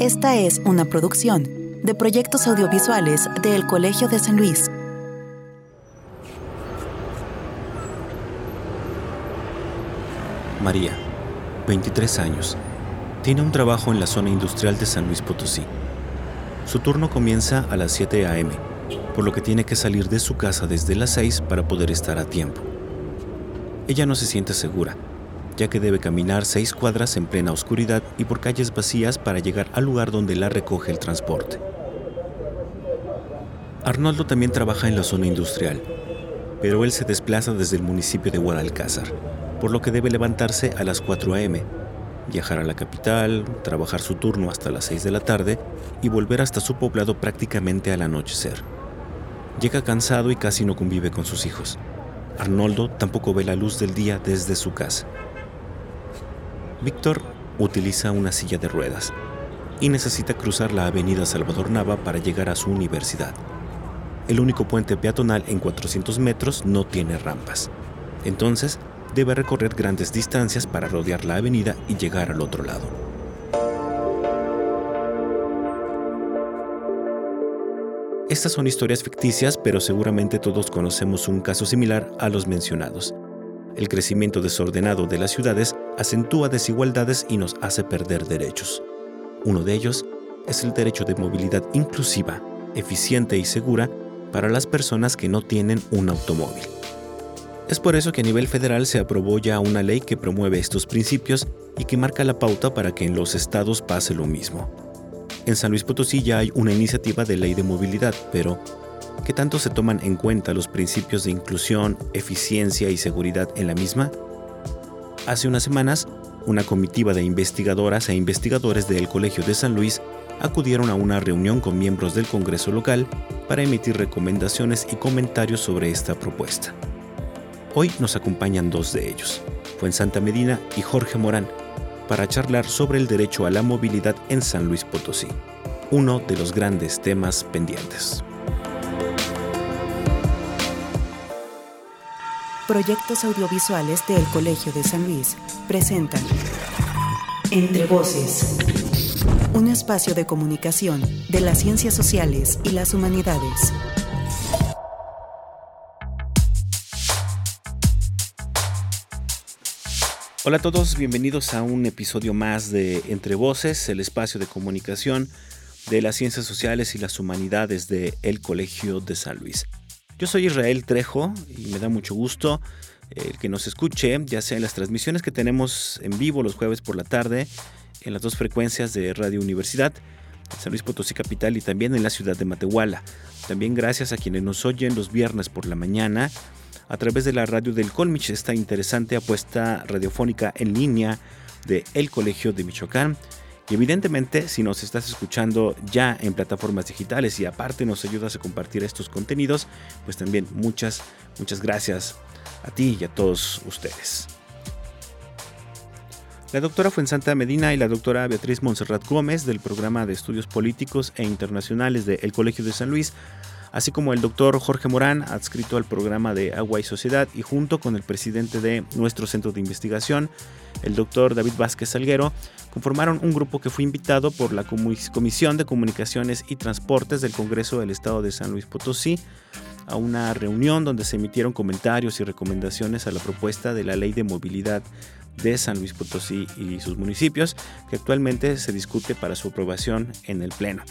Esta es una producción de proyectos audiovisuales del Colegio de San Luis. María, 23 años, tiene un trabajo en la zona industrial de San Luis Potosí. Su turno comienza a las 7 a.m., por lo que tiene que salir de su casa desde las 6 para poder estar a tiempo. Ella no se siente segura, ya que debe caminar seis cuadras en plena oscuridad y por calles vacías para llegar al lugar donde la recoge el transporte. Arnoldo también trabaja en la zona industrial, pero él se desplaza desde el municipio de Guadalcázar, por lo que debe levantarse a las 4 a.m., viajar a la capital, trabajar su turno hasta las 6 de la tarde y volver hasta su poblado prácticamente al anochecer. Llega cansado y casi no convive con sus hijos. Arnoldo tampoco ve la luz del día desde su casa. Víctor utiliza una silla de ruedas y necesita cruzar la avenida Salvador Nava para llegar a su universidad. El único puente peatonal en 400 metros no tiene rampas. Entonces, debe recorrer grandes distancias para rodear la avenida y llegar al otro lado. Estas son historias ficticias, pero seguramente todos conocemos un caso similar a los mencionados. El crecimiento desordenado de las ciudades acentúa desigualdades y nos hace perder derechos. Uno de ellos es el derecho de movilidad inclusiva, eficiente y segura para las personas que no tienen un automóvil. Es por eso que a nivel federal se aprobó ya una ley que promueve estos principios y que marca la pauta para que en los estados pase lo mismo. En San Luis Potosí ya hay una iniciativa de ley de movilidad, pero ¿Qué tanto se toman en cuenta los principios de inclusión, eficiencia y seguridad en la misma? Hace unas semanas, una comitiva de investigadoras e investigadores del Colegio de San Luis acudieron a una reunión con miembros del Congreso local para emitir recomendaciones y comentarios sobre esta propuesta. Hoy nos acompañan dos de ellos, Santa Medina y Jorge Morán, para charlar sobre el derecho a la movilidad en San Luis Potosí, uno de los grandes temas pendientes. Proyectos audiovisuales del Colegio de San Luis presentan Entre Voces, un espacio de comunicación de las ciencias sociales y las humanidades. Hola a todos, bienvenidos a un episodio más de Entre Voces, el espacio de comunicación de las ciencias sociales y las humanidades del el Colegio de San Luis. Yo soy Israel Trejo y me da mucho gusto el que nos escuche, ya sea en las transmisiones que tenemos en vivo los jueves por la tarde, en las dos frecuencias de Radio Universidad, San Luis Potosí Capital y también en la ciudad de Matehuala. También gracias a quienes nos oyen los viernes por la mañana a través de la radio del Colmich, esta interesante apuesta radiofónica en línea de El Colegio de Michoacán y evidentemente, si nos estás escuchando ya en plataformas digitales y aparte nos ayudas a compartir estos contenidos, pues también muchas, muchas gracias a ti y a todos ustedes. La doctora Fuensanta Medina y la doctora Beatriz Monserrat Gómez del programa de estudios políticos e internacionales del Colegio de San Luis así como el doctor Jorge Morán, adscrito al programa de Agua y Sociedad, y junto con el presidente de nuestro centro de investigación, el doctor David Vázquez Salguero, conformaron un grupo que fue invitado por la Comisión de Comunicaciones y Transportes del Congreso del Estado de San Luis Potosí a una reunión donde se emitieron comentarios y recomendaciones a la propuesta de la Ley de Movilidad de San Luis Potosí y sus municipios, que actualmente se discute para su aprobación en el Pleno.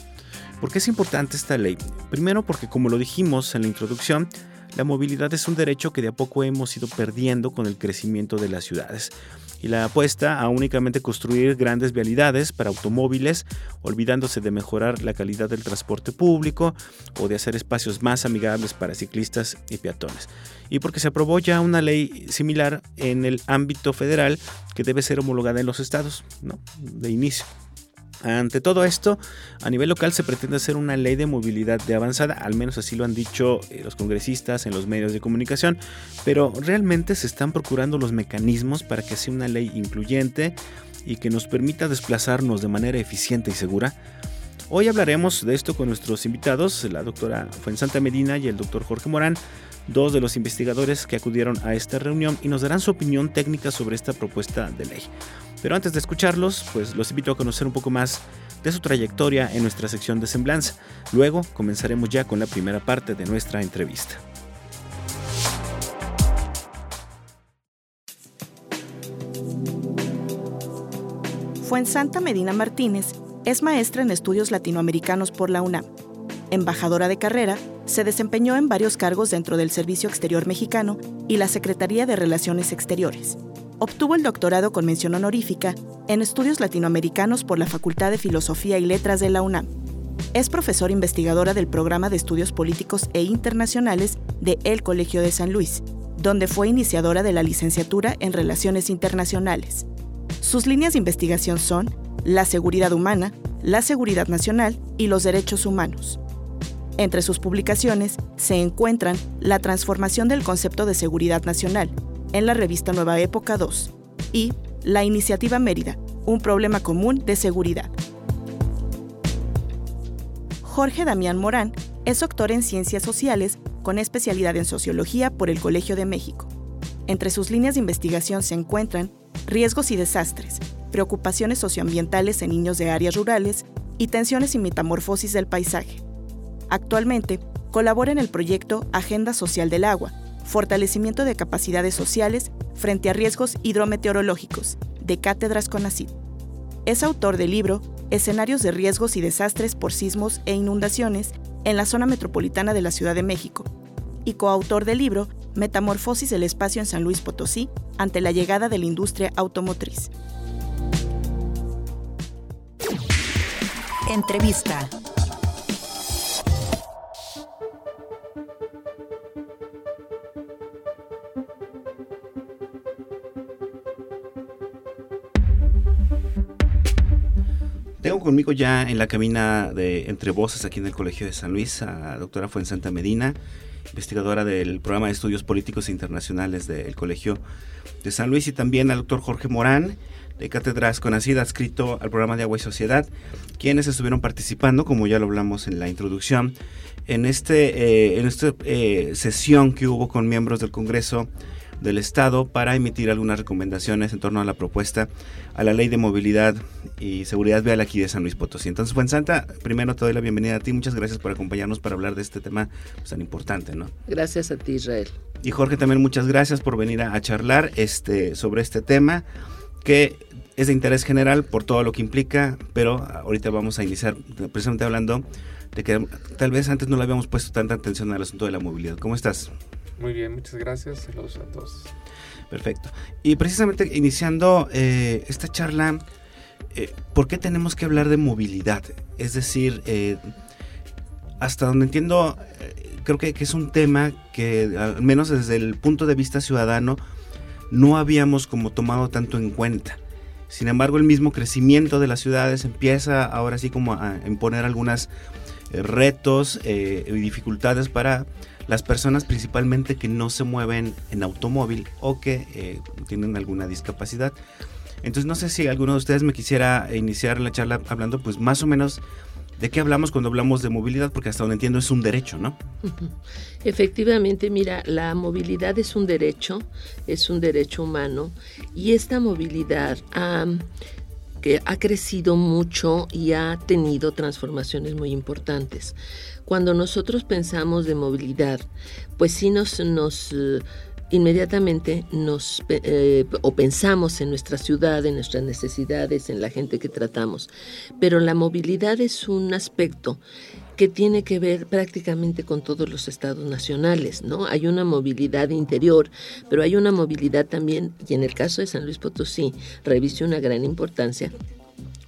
¿Por qué es importante esta ley? Primero porque como lo dijimos en la introducción, la movilidad es un derecho que de a poco hemos ido perdiendo con el crecimiento de las ciudades y la apuesta a únicamente construir grandes vialidades para automóviles, olvidándose de mejorar la calidad del transporte público o de hacer espacios más amigables para ciclistas y peatones. Y porque se aprobó ya una ley similar en el ámbito federal que debe ser homologada en los estados, ¿no? De inicio. Ante todo esto, a nivel local se pretende hacer una ley de movilidad de avanzada, al menos así lo han dicho eh, los congresistas en los medios de comunicación, pero realmente se están procurando los mecanismos para que sea una ley incluyente y que nos permita desplazarnos de manera eficiente y segura. Hoy hablaremos de esto con nuestros invitados, la doctora Fuensanta Medina y el doctor Jorge Morán, dos de los investigadores que acudieron a esta reunión y nos darán su opinión técnica sobre esta propuesta de ley. Pero antes de escucharlos, pues los invito a conocer un poco más de su trayectoria en nuestra sección de semblanza. Luego comenzaremos ya con la primera parte de nuestra entrevista. Fuensanta Medina Martínez es maestra en estudios latinoamericanos por la UNAM. Embajadora de carrera, se desempeñó en varios cargos dentro del Servicio Exterior Mexicano y la Secretaría de Relaciones Exteriores. Obtuvo el doctorado con mención honorífica en estudios latinoamericanos por la Facultad de Filosofía y Letras de la UNAM. Es profesora investigadora del Programa de Estudios Políticos e Internacionales de El Colegio de San Luis, donde fue iniciadora de la licenciatura en Relaciones Internacionales. Sus líneas de investigación son la seguridad humana, la seguridad nacional y los derechos humanos. Entre sus publicaciones se encuentran la transformación del concepto de seguridad nacional en la revista Nueva Época 2 y la Iniciativa Mérida, un problema común de seguridad. Jorge Damián Morán es doctor en Ciencias Sociales con especialidad en Sociología por el Colegio de México. Entre sus líneas de investigación se encuentran riesgos y desastres, preocupaciones socioambientales en niños de áreas rurales y tensiones y metamorfosis del paisaje. Actualmente, colabora en el proyecto Agenda Social del Agua, fortalecimiento de capacidades sociales frente a riesgos hidrometeorológicos, de Cátedras CONACYT. Es autor del libro Escenarios de riesgos y desastres por sismos e inundaciones en la zona metropolitana de la Ciudad de México, y coautor del libro Metamorfosis del espacio en San Luis Potosí ante la llegada de la industria automotriz. Entrevista. Conmigo ya en la cabina de Entre Voces aquí en el Colegio de San Luis a la doctora Fuensanta Medina, investigadora del programa de estudios políticos internacionales del Colegio de San Luis y también al doctor Jorge Morán de Cátedras Conacida, adscrito al programa de Agua y Sociedad, quienes estuvieron participando, como ya lo hablamos en la introducción, en, este, eh, en esta eh, sesión que hubo con miembros del Congreso del Estado para emitir algunas recomendaciones en torno a la propuesta a la ley de movilidad y seguridad vial aquí de San Luis Potosí. Entonces, Santa, primero te doy la bienvenida a ti. Muchas gracias por acompañarnos para hablar de este tema pues, tan importante, ¿no? Gracias a ti, Israel. Y Jorge, también muchas gracias por venir a, charlar este, sobre este tema que es de interés general por todo lo que implica, pero ahorita vamos a iniciar precisamente hablando de que tal vez antes no le habíamos puesto tanta atención al asunto de la movilidad. ¿Cómo estás? Muy bien, muchas gracias. Saludos a todos. Perfecto. Y precisamente iniciando eh, esta charla, eh, ¿por qué tenemos que hablar de movilidad? Es decir, eh, hasta donde entiendo, creo que, que, es un tema que, al menos desde el punto de vista ciudadano, no habíamos como tomado tanto en cuenta. Sin embargo, el mismo crecimiento de las ciudades empieza ahora sí como a imponer algunos retos y dificultades para las personas principalmente que no se mueven en automóvil o que eh, tienen alguna discapacidad. Entonces no sé si alguno de ustedes me quisiera iniciar la charla hablando pues más o menos de qué hablamos cuando hablamos de movilidad, porque hasta donde entiendo es un derecho, ¿no? Efectivamente, mira, la movilidad es un derecho, es un derecho humano y esta movilidad que ha crecido mucho y ha tenido transformaciones muy importantes. Cuando nosotros pensamos de movilidad, pues sí nos, nos eh, inmediatamente nos eh, o pensamos en nuestra ciudad, en nuestras necesidades, en la gente que tratamos. Pero la movilidad es un aspecto que tiene que ver prácticamente con todos los estados nacionales, ¿no? Hay una movilidad interior, pero hay una movilidad también, y en el caso de San Luis Potosí, reviste una gran importancia,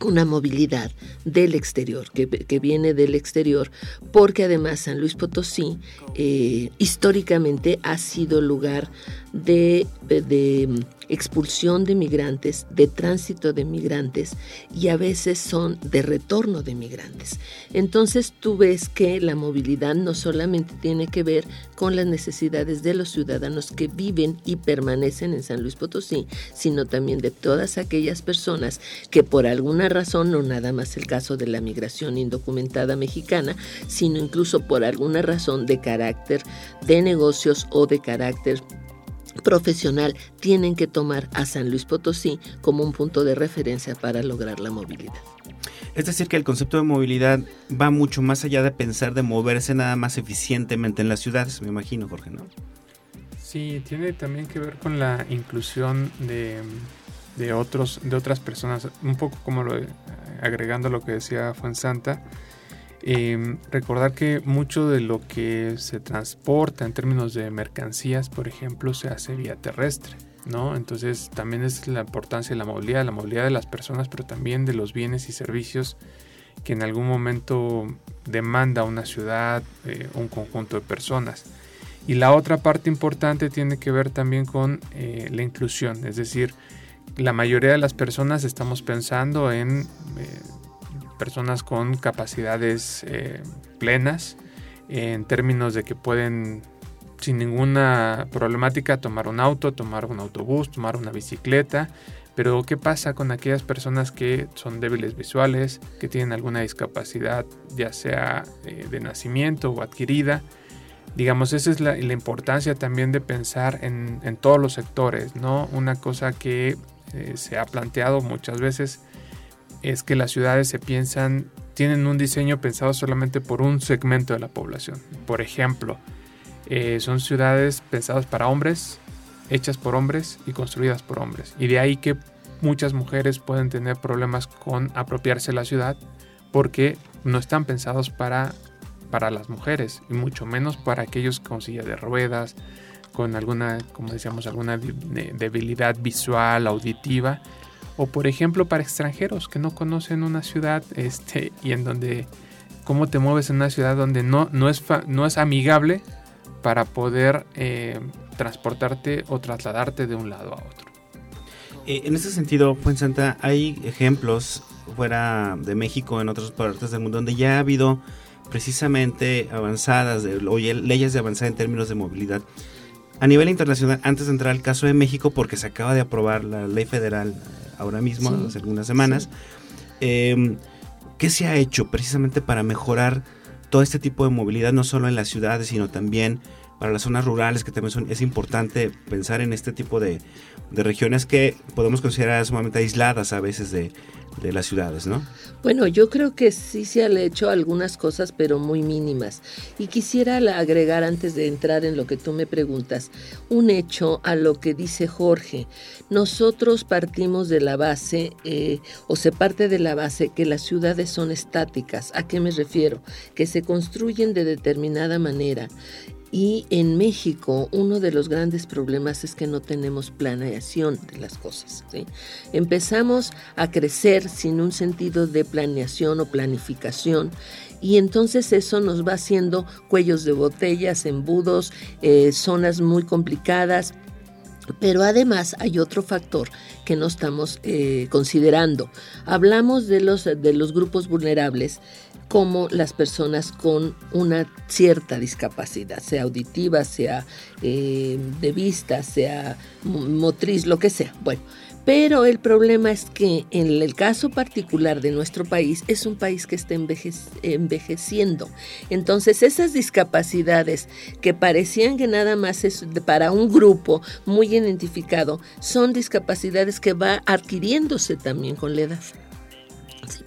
una movilidad del exterior, que, viene del exterior, porque además San Luis Potosí eh, históricamente ha sido lugar de, de expulsión de migrantes, de tránsito de migrantes y a veces son de retorno de migrantes. Entonces tú ves que la movilidad no solamente tiene que ver con las necesidades de los ciudadanos que viven y permanecen en San Luis Potosí, sino también de todas aquellas personas que por alguna razón, no nada más el caso de la migración indocumentada mexicana, sino incluso por alguna razón de carácter de negocios o de carácter profesional tienen que tomar a San Luis Potosí como un punto de referencia para lograr la movilidad. Es decir, que el concepto de movilidad va mucho más allá de pensar de moverse nada más eficientemente en las ciudades, me imagino, Jorge, ¿no? Sí, tiene también que ver con la inclusión de, de otros, de otras personas, un poco como lo, agregando lo que decía Fuensanta. Eh, recordar que mucho de lo que se transporta en términos de mercancías, por ejemplo, se hace vía terrestre. ¿no? Entonces también es la importancia de la movilidad, la movilidad de las personas, pero también de los bienes y servicios que en algún momento demanda una ciudad, eh, un conjunto de personas. Y la otra parte importante tiene que ver también con eh, la inclusión, es decir, la mayoría de las personas estamos pensando en eh, personas con capacidades plenas, en términos de que pueden sin ninguna problemática tomar un auto, tomar un autobús, tomar una bicicleta. Pero ¿qué pasa con aquellas personas que son débiles visuales, que tienen alguna discapacidad, ya sea eh, de nacimiento o adquirida? Digamos, esa es la, importancia también de pensar en, todos los sectores, ¿no? Una cosa que eh, se ha planteado muchas veces es que las ciudades se piensan, tienen un diseño pensado solamente por un segmento de la población. Por ejemplo, eh, son ciudades pensadas para hombres, hechas por hombres y construidas por hombres. Y de ahí que muchas mujeres pueden tener problemas con apropiarse la ciudad porque no están pensados para, para las mujeres y mucho menos para aquellos con silla de ruedas, con alguna, como decíamos, alguna debilidad visual, auditiva, o por ejemplo para extranjeros que no conocen una ciudad este, y en donde cómo te mueves en una ciudad donde no, no, es, no es amigable para poder eh, transportarte o trasladarte de un lado a otro. Eh, en ese sentido, Santa, hay ejemplos fuera de México, en otras partes del mundo, donde ya ha habido precisamente avanzadas, de, o leyes de avanzada en términos de movilidad. A nivel internacional, antes de entrar al caso de México, porque se acaba de aprobar la ley federal ahora mismo, hace algunas semanas, em, ¿qué se ha hecho precisamente para mejorar todo este tipo de movilidad, no solo en las ciudades, sino también para las zonas rurales, que también son, es importante pensar en este tipo de, de regiones que podemos considerar sumamente aisladas a veces de, de las ciudades, ¿no? Bueno, yo creo que sí se han hecho algunas cosas, pero muy mínimas. Y quisiera agregar, antes de entrar en lo que tú me preguntas, un hecho a lo que dice Jorge. Nosotros partimos de la base, eh, o se parte de la base, que las ciudades son estáticas. ¿A qué me refiero? Que se construyen de determinada manera y en México uno de los grandes problemas es que no tenemos planeación de las cosas. Empezamos a crecer sin un sentido de planeación o planificación y entonces eso nos va haciendo cuellos de botellas, embudos, eh, zonas muy complicadas. Pero además hay otro factor que no estamos eh, considerando. Hablamos de los, de los grupos vulnerables como las personas con una cierta discapacidad, sea auditiva, sea eh, de vista, sea motriz, lo que sea. Bueno, pero el problema es que en el caso particular de nuestro país es un país que está envejeciendo. Entonces esas discapacidades que parecían que nada más es para un grupo muy identificado, son discapacidades que va adquiriéndose también con la edad.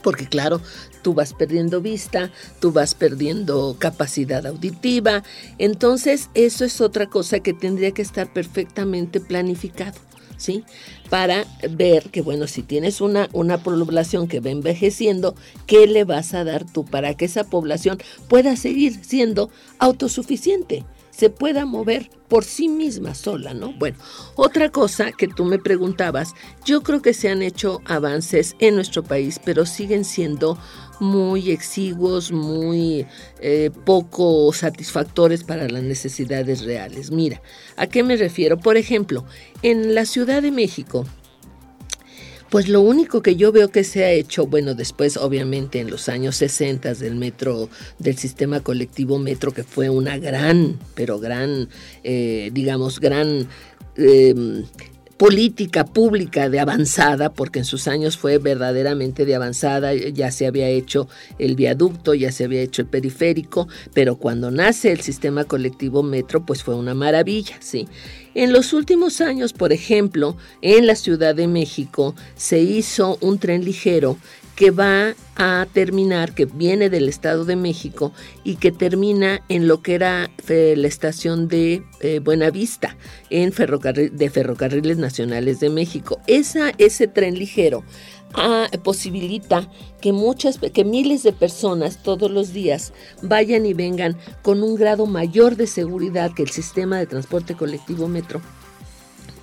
porque claro, tú vas perdiendo vista, tú vas perdiendo capacidad auditiva. Entonces, eso es otra cosa que tendría que estar perfectamente planificado. ¿Sí? Para ver que, bueno, si tienes una, una población que va envejeciendo, ¿qué le vas a dar tú para que esa población pueda seguir siendo autosuficiente? se pueda mover por sí misma sola, ¿no? Bueno, otra cosa que tú me preguntabas, yo creo que se han hecho avances en nuestro país, pero siguen siendo muy exiguos, muy eh, poco satisfactores para las necesidades reales. Mira, ¿a qué me refiero? Por ejemplo, en la Ciudad de México, pues lo único que yo veo que se ha hecho, bueno, después obviamente en los años 60 del metro, del sistema colectivo metro, que fue una gran, pero gran, eh, digamos, gran em, política pública de avanzada, porque en sus años fue verdaderamente de avanzada, ya se había hecho el viaducto, ya se había hecho el periférico, pero cuando nace el sistema colectivo metro, pues fue una maravilla, ¿sí? En los últimos años, por ejemplo, en la Ciudad de México se hizo un tren ligero que va a terminar, que viene del Estado de México y que termina en lo que era eh, la estación de eh, Buenavista, en de Ferrocarriles Nacionales de México. Esa, ese tren ligero ah, posibilita que muchas, que miles de personas todos los días vayan y vengan con un grado mayor de seguridad que el sistema de transporte colectivo metro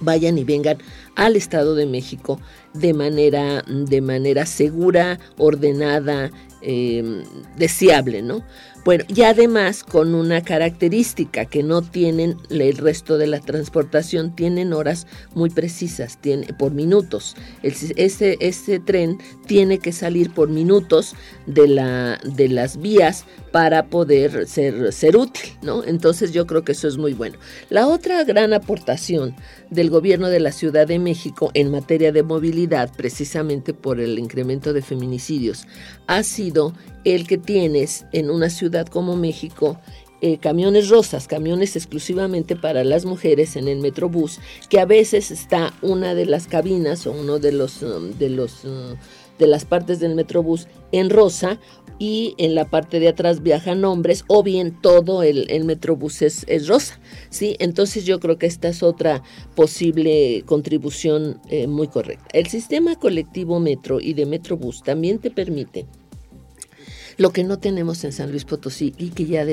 vayan y vengan al Estado de México de manera, de manera segura, ordenada, eh, deseable, ¿no? Bueno, y además con una característica que no tienen el resto de la transportación, tienen horas muy precisas, tiene, por minutos. ese, ese tren tiene que salir por minutos de, la, de las vías para poder ser, ser útil, ¿no? Entonces yo creo que eso es muy bueno. La otra gran aportación del gobierno de la Ciudad de México en materia de movilidad, precisamente por el incremento de feminicidios, ha sido el que tienes en una ciudad como México eh, camiones rosas, camiones exclusivamente para las mujeres en el Metrobús, que a veces está una de las cabinas o uno de los um, de los uh, de las partes del Metrobús en rosa y en la parte de atrás viajan hombres o bien todo el, Metrobús es, rosa, ¿sí? Entonces yo creo que esta es otra posible contribución eh, muy correcta. El sistema colectivo Metro y de Metrobús también te permite lo que no tenemos en San Luis Potosí y que ya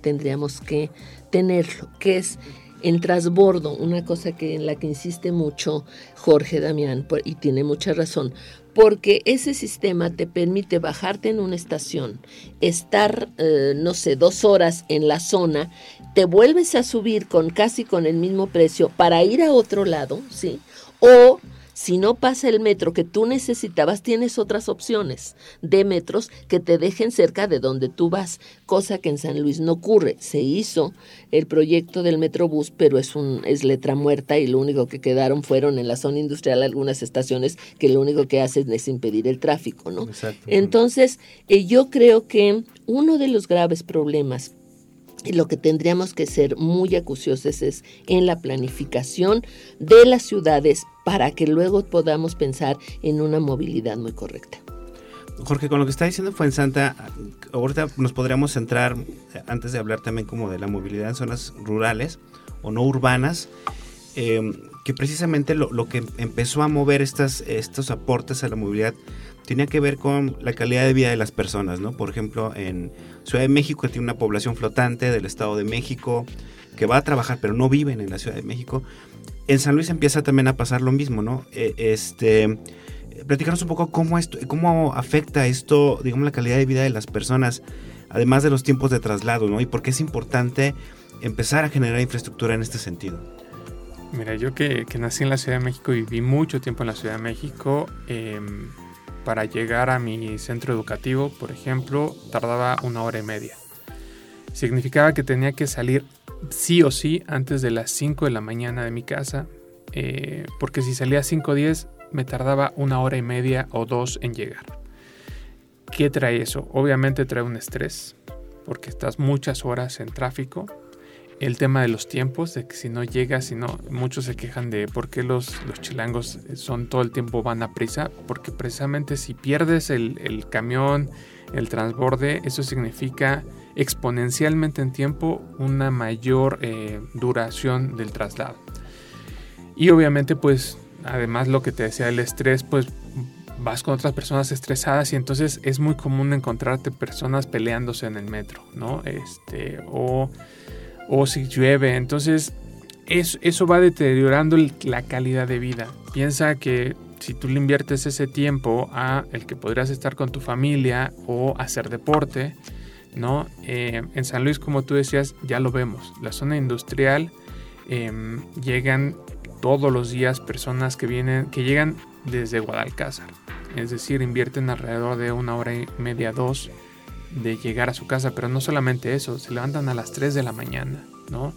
tendríamos que tenerlo, que es en transbordo, una cosa que en la que insiste mucho Jorge Damián y tiene mucha razón, porque ese sistema te permite bajarte en una estación, estar, eh, no sé, dos horas en la zona, te vuelves a subir con casi con el mismo precio para ir a otro lado, ¿sí? O si no pasa el metro que tú necesitabas, tienes otras opciones de metros que te dejen cerca de donde tú vas, cosa que en San Luis no ocurre. Se hizo el proyecto del Metrobús, pero es un es letra muerta y lo único que quedaron fueron en la zona industrial algunas estaciones que lo único que hacen es impedir el tráfico, ¿no? Entonces, eh, yo creo que uno de los graves problemas y lo que tendríamos que ser muy acuciosos es en la planificación de las ciudades para que luego podamos pensar en una movilidad muy correcta. Jorge, con lo que está diciendo Fuensanta, ahorita nos podríamos centrar, antes de hablar también como de la movilidad en zonas rurales o no urbanas, em, que precisamente lo, lo, que empezó a mover estas, estos aportes a la movilidad tenía que ver con la calidad de vida de las personas, ¿no? Por ejemplo, en Ciudad de México tiene una población flotante del Estado de México que va a trabajar pero no viven en la Ciudad de México. En San Luis empieza también a pasar lo mismo, ¿no? E, este, platicarnos un poco cómo, esto, cómo afecta esto, digamos, la calidad de vida de las personas, además de los tiempos de traslado, ¿no? Y por qué es importante empezar a generar infraestructura en este sentido. Mira, yo que, nací en la Ciudad de México y viví mucho tiempo en la Ciudad de México, em, para llegar a mi centro educativo, por ejemplo, tardaba una hora y media. Significaba que tenía que salir sí o sí antes de las 5 de la mañana de mi casa, eh, porque si salía a 5 o 10 me tardaba una hora y media o dos en llegar. ¿Qué trae eso? Obviamente trae un estrés, porque estás muchas horas en tráfico, el tema de los tiempos, de que si no llegas, si no, muchos se quejan de por qué los, los chilangos son todo el tiempo van a prisa, porque precisamente si pierdes el, camión, el transborde, eso significa exponencialmente en tiempo una mayor eh, duración del traslado. Y obviamente pues además lo que te decía el estrés, pues vas con otras personas estresadas y entonces es muy común encontrarte personas peleándose en el metro, ¿no? Este, o o si llueve. Entonces eso va deteriorando la calidad de vida. Piensa que si tú le inviertes ese tiempo a el que podrías estar con tu familia o hacer deporte, ¿no? Eh, en San Luis, como tú decías, ya lo vemos. La zona industrial em, llegan todos los días personas que vienen, que llegan desde Guadalcázar. Es decir, invierten alrededor de una hora y media, dos de llegar a su casa, pero no solamente eso, se levantan a las 3 de la mañana, ¿no?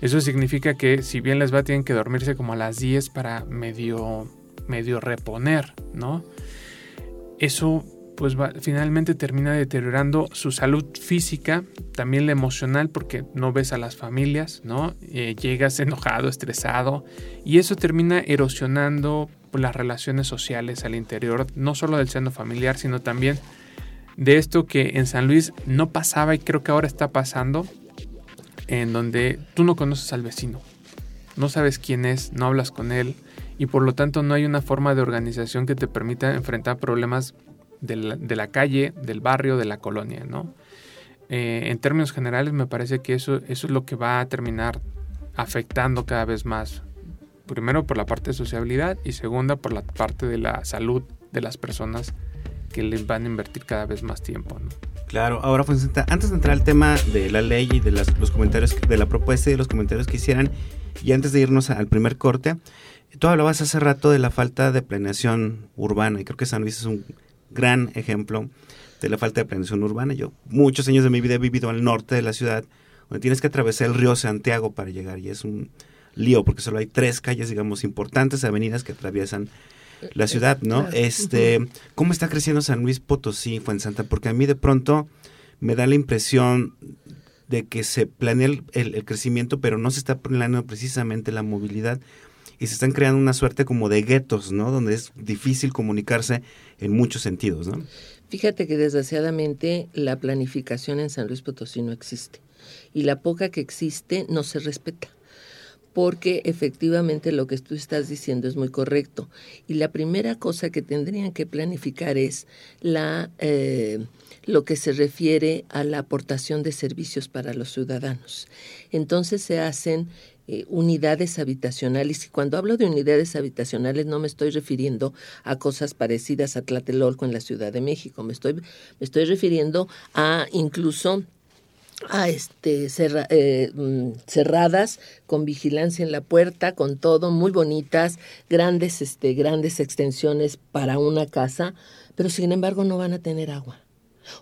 Eso significa que si bien les va, tienen que dormirse como a las 10 para medio, medio reponer, ¿no? Eso pues finalmente termina deteriorando su salud física, también la emocional, porque no ves a las familias, ¿no? Eh, llegas enojado, estresado, y eso termina erosionando las relaciones sociales al interior, no solo del seno familiar, sino también de esto que en San Luis no pasaba y creo que ahora está pasando, en donde tú no conoces al vecino, no sabes quién es, no hablas con él, y por lo tanto no hay una forma de organización que te permita enfrentar problemas de la, calle, del barrio, de la colonia, ¿no? Eh, en términos generales me parece que eso, eso es lo que va a terminar afectando cada vez más. Primero por la parte de sociabilidad y segunda por la parte de la salud de las personas que les van a invertir cada vez más tiempo. ¿no? Claro, ahora pues, antes de entrar al tema de la ley y de los comentarios, de la propuesta y de los comentarios que hicieran, y antes de irnos al primer corte, tú hablabas hace rato de la falta de planeación urbana y creo que San Luis es un gran ejemplo de la falta de planeación urbana. Yo muchos años de mi vida he vivido al norte de la ciudad, donde tienes que atravesar el río Santiago para llegar y es un lío porque solo hay tres calles, digamos, importantes avenidas que atraviesan la ciudad, ¿no? Este, ¿cómo está creciendo San Luis Potosí, Santa? Porque a mí de pronto me da la impresión de que se planea el, el, crecimiento, pero no se está planeando precisamente la movilidad y se están creando una suerte como de guetos, ¿no? Donde es difícil comunicarse en muchos sentidos, ¿no? Fíjate que desgraciadamente la planificación en San Luis Potosí no existe y la poca que existe no se respeta porque efectivamente lo que tú estás diciendo es muy correcto. Y la primera cosa que tendrían que planificar es la, eh, lo que se refiere a la aportación de servicios para los ciudadanos. Entonces se hacen eh, unidades habitacionales. Y cuando hablo de unidades habitacionales no me estoy refiriendo a cosas parecidas a Tlatelolco en la Ciudad de México, me estoy, me estoy refiriendo a incluso a este eh, mm, cerradas con vigilancia en la puerta con todo muy bonitas grandes este grandes extensiones para una casa pero sin embargo no van a tener agua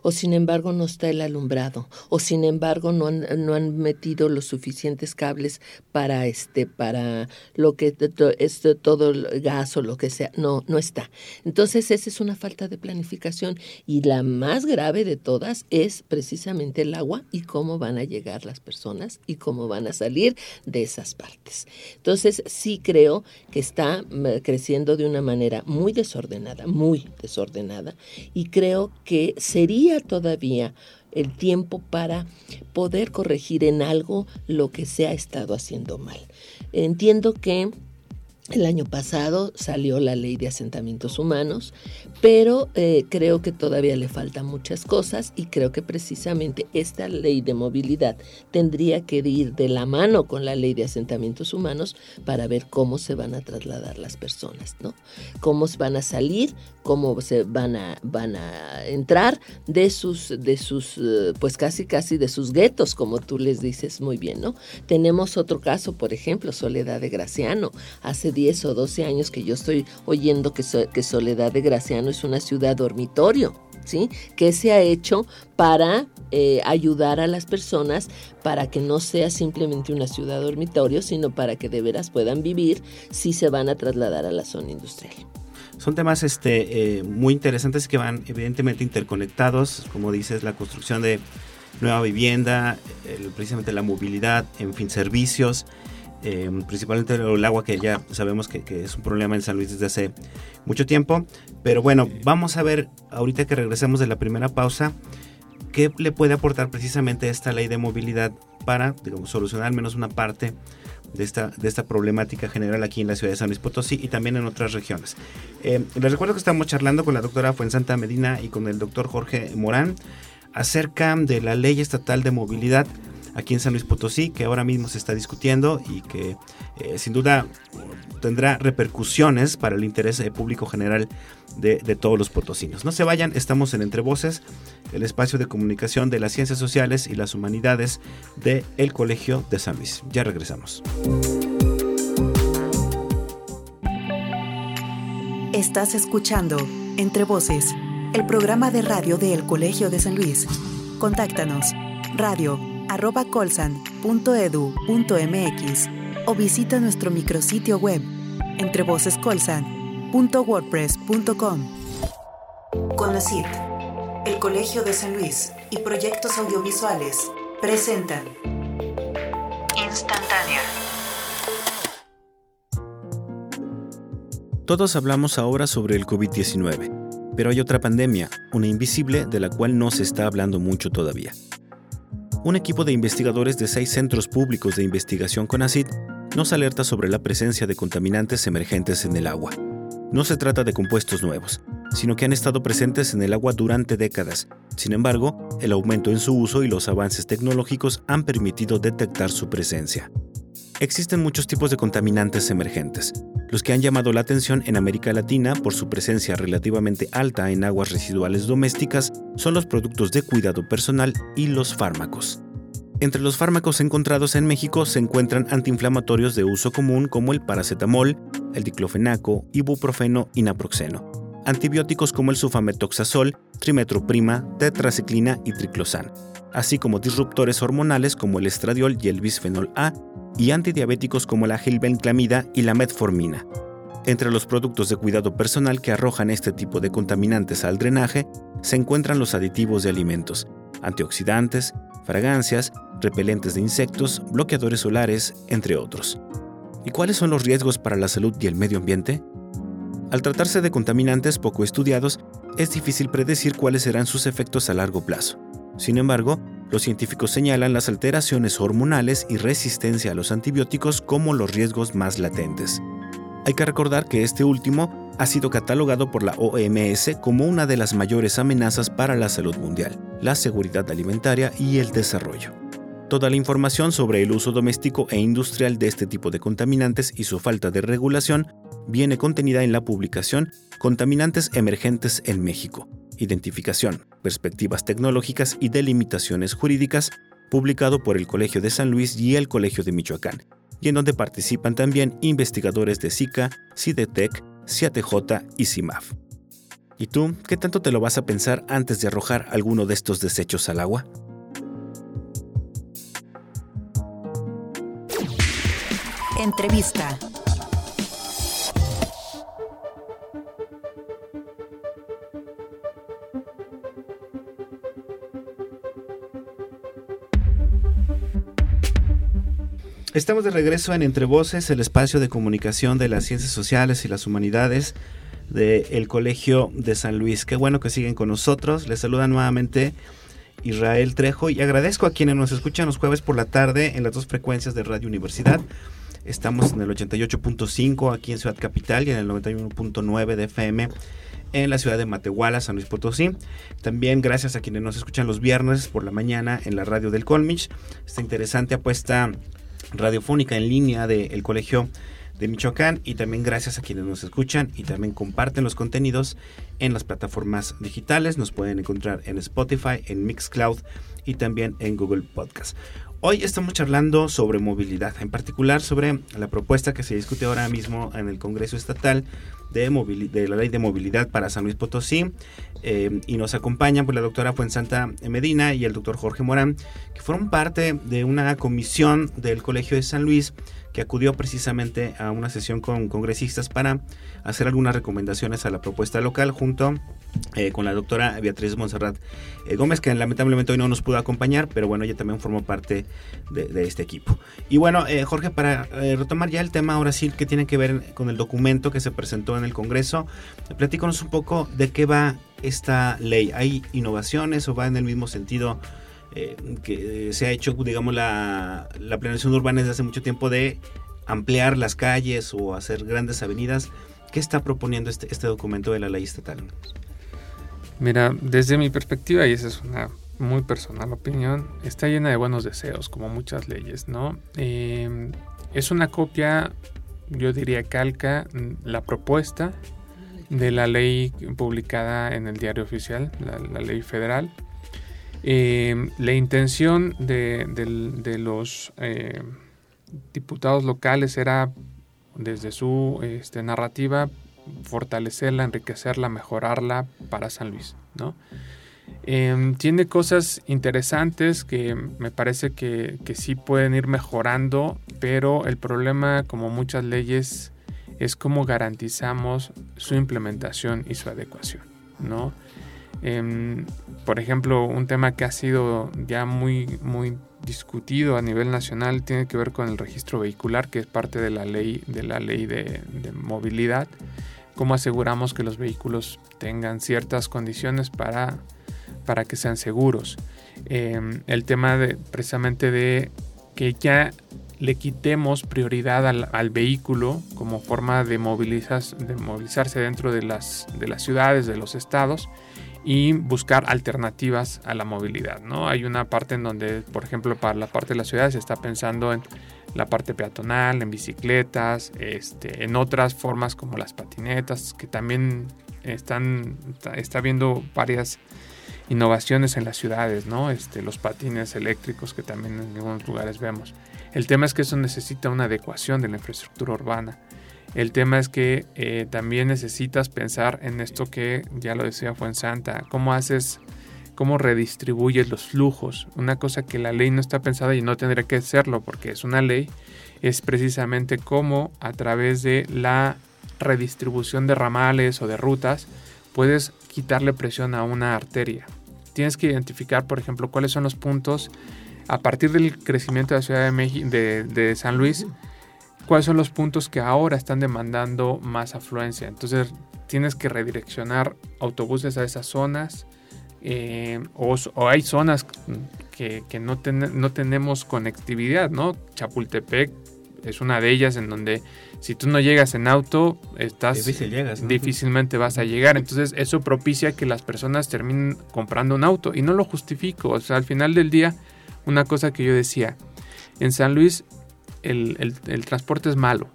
o sin embargo no está el alumbrado, o sin embargo no han, no han metido los suficientes cables para este, para lo que es todo el gas o lo que sea, no, no está. Entonces esa es una falta de planificación y la más grave de todas es precisamente el agua y cómo van a llegar las personas y cómo van a salir de esas partes. Entonces sí creo que está mm, creciendo de una manera muy desordenada, muy desordenada y creo que sería todavía el tiempo para poder corregir en algo lo que se ha estado haciendo mal. Entiendo que el año pasado salió la ley de asentamientos humanos, pero eh, creo que todavía le faltan muchas cosas y creo que precisamente esta ley de movilidad tendría que ir de la mano con la ley de asentamientos humanos para ver cómo se van a trasladar las personas, ¿no? Cómo van a salir, cómo se van a, van a entrar de sus, de sus, eh, pues casi casi de sus guetos, como tú les dices muy bien, ¿no? Tenemos otro caso, por ejemplo, Soledad de Graciano. Hace 10 o 12 años que yo estoy oyendo que, que Soledad de Graciano es una ciudad dormitorio, ¿sí? ¿Qué se ha hecho para eh, ayudar a las personas para que no sea simplemente una ciudad dormitorio, sino para que de veras puedan vivir si se van a trasladar a la zona industrial? Son temas este, eh, muy interesantes que van evidentemente interconectados, como dices, la construcción de nueva vivienda, precisamente la movilidad, en fin, servicios, eh, principalmente el agua que ya sabemos que, es un problema en San Luis desde hace mucho tiempo. Pero bueno, vamos a ver ahorita que regresemos de la primera pausa, qué le puede aportar precisamente esta ley de movilidad para, digamos, solucionar al menos una parte de esta, de esta problemática general aquí en la ciudad de San Luis Potosí y también en otras regiones. Eh, les recuerdo que estamos charlando con la doctora Fuensanta Medina y con el doctor Jorge Morán acerca de la ley estatal de movilidad aquí en San Luis Potosí, que ahora mismo se está discutiendo y que eh, sin duda tendrá repercusiones para el interés eh, público general de, todos los potosinos. No se vayan, estamos en Entre Voces, el espacio de comunicación de las ciencias sociales y las humanidades del el Colegio de San Luis. Ya regresamos. Estás escuchando Entre Voces, el programa de radio del Colegio de San Luis. Contáctanos radio arroba colsan.edu.mx o visita nuestro micrositio web entrevocescolsan.wordpress.com. Conocit El Colegio de San Luis y Proyectos Audiovisuales presentan Instantánea. Todos hablamos ahora sobre el COVID-19, pero hay otra pandemia, una invisible de la cual no se está hablando mucho todavía. Un equipo de investigadores de seis centros públicos de investigación con ACID nos alerta sobre la presencia de contaminantes emergentes en el agua. No se trata de compuestos nuevos, sino que han estado presentes en el agua durante décadas. Sin embargo, el aumento en su uso y los avances tecnológicos han permitido detectar su presencia. Existen muchos tipos de contaminantes emergentes. Los que han llamado la atención en América Latina por su presencia relativamente alta en aguas residuales domésticas son los productos de cuidado personal y los fármacos. Entre los fármacos encontrados en México se encuentran antiinflamatorios de uso común como el paracetamol, el diclofenaco, ibuprofeno y naproxeno antibióticos como el sulfametoxazol, trimetroprima, tetraciclina y triclosan, así como disruptores hormonales como el estradiol y el bisfenol A, y antidiabéticos como la gilbenclamida y la metformina. Entre los productos de cuidado personal que arrojan este tipo de contaminantes al drenaje se encuentran los aditivos de alimentos, antioxidantes, fragancias, repelentes de insectos, bloqueadores solares, entre otros. ¿Y cuáles son los riesgos para la salud y el medio ambiente? Al tratarse de contaminantes poco estudiados, es difícil predecir cuáles serán sus efectos a largo plazo. Sin embargo, los científicos señalan las alteraciones hormonales y resistencia a los antibióticos como los riesgos más latentes. Hay que recordar que este último ha sido catalogado por la OMS como una de las mayores amenazas para la salud mundial, la seguridad alimentaria y el desarrollo. Toda la información sobre el uso doméstico e industrial de este tipo de contaminantes y su falta de regulación viene contenida en la publicación Contaminantes Emergentes en México, Identificación, Perspectivas Tecnológicas y Delimitaciones Jurídicas, publicado por el Colegio de San Luis y el Colegio de Michoacán, y en donde participan también investigadores de SICA, CIDETEC, CIATJ y CIMAF. ¿Y tú, qué tanto te lo vas a pensar antes de arrojar alguno de estos desechos al agua? Entrevista. Estamos de regreso en Entre Voces, el espacio de comunicación de las ciencias sociales y las humanidades del Colegio de San Luis. Qué bueno que siguen con nosotros. Les saluda nuevamente Israel Trejo y agradezco a quienes nos escuchan los jueves por la tarde en las dos frecuencias de Radio Universidad. Estamos en el 88.5 aquí en Ciudad Capital y en el 91.9 de FM en la ciudad de Matehuala, San Luis Potosí. También gracias a quienes nos escuchan los viernes por la mañana en la radio del Colmich. Esta interesante apuesta radiofónica en línea del Colegio de Michoacán y también gracias a quienes nos escuchan y también comparten los contenidos en las plataformas digitales. Nos pueden encontrar en Spotify, en Mixcloud y también en Google Podcast. Hoy estamos charlando sobre movilidad, en particular sobre la propuesta que se discute ahora mismo en el Congreso Estatal de, de la Ley de Movilidad para San Luis Potosí. Eh, y nos acompañan pues, la doctora Fuensanta Medina y el doctor Jorge Morán, que fueron parte de una comisión del Colegio de San Luis que acudió precisamente a una sesión con congresistas para hacer algunas recomendaciones a la propuesta local junto eh, con la doctora Beatriz Monserrat eh, Gómez, que lamentablemente hoy no nos pudo acompañar, pero bueno, ella también formó parte de, este equipo. Y bueno, Jorge, para retomar ya el tema ahora sí que tiene que ver con el documento que se presentó en el Congreso, platícanos un poco de qué va esta ley. ¿Hay innovaciones o va en el mismo sentido? que se ha hecho, digamos, la, la planeación urbana desde hace mucho tiempo de ampliar las calles o hacer grandes avenidas. ¿Qué está proponiendo este, este documento de la ley estatal? Mira, desde mi perspectiva, y esa es una muy personal opinión, está llena de buenos deseos, como muchas leyes, ¿no? Em, es una copia, yo diría calca, mm, la propuesta de la ley publicada en el diario oficial, la, ley federal. Em, la intención de, los eh, diputados locales era, desde su este, narrativa, fortalecerla, enriquecerla, mejorarla para San Luis, ¿no? Em, tiene cosas interesantes que me parece que, que, sí pueden ir mejorando, pero el problema, como muchas leyes, es cómo garantizamos su implementación y su adecuación, ¿no? Em, por ejemplo, un tema que ha sido ya muy, muy discutido a nivel nacional tiene que ver con el registro vehicular, que es parte de la ley de, la ley de, movilidad. Cómo aseguramos que los vehículos tengan ciertas condiciones para, para que sean seguros. Em, el tema de, precisamente de que ya le quitemos prioridad al, vehículo como forma de, de movilizarse dentro de las, de las ciudades, de los estados y buscar alternativas a la movilidad. ¿no? Hay una parte en donde, por ejemplo, para la parte de la ciudad se está pensando en la parte peatonal, en bicicletas, este, en otras formas como las patinetas, que también están, está, viendo varias innovaciones en las ciudades, ¿no? Este, los patines eléctricos que también en algunos lugares vemos. El tema es que eso necesita una adecuación de la infraestructura urbana. El tema es que eh, también necesitas pensar en esto que ya lo decía Fuensanta, cómo haces, cómo redistribuyes los flujos. Una cosa que la ley no está pensada y no tendría que serlo porque es una ley, es precisamente cómo a través de la redistribución de ramales o de rutas puedes quitarle presión a una arteria. Tienes que identificar, por ejemplo, cuáles son los puntos a partir del crecimiento de la Ciudad de, México, de San Luis cuáles son los puntos que ahora están demandando más afluencia. Entonces tienes que redireccionar autobuses a esas zonas eh, o, hay zonas que, no, no, tenemos conectividad, ¿no? Chapultepec es una de ellas en donde si tú no llegas en auto, estás difícilmente vas a llegar. Entonces eso propicia que las personas terminen comprando un auto y no lo justifico. O sea, al final del día, una cosa que yo decía, en San Luis el, transporte es malo.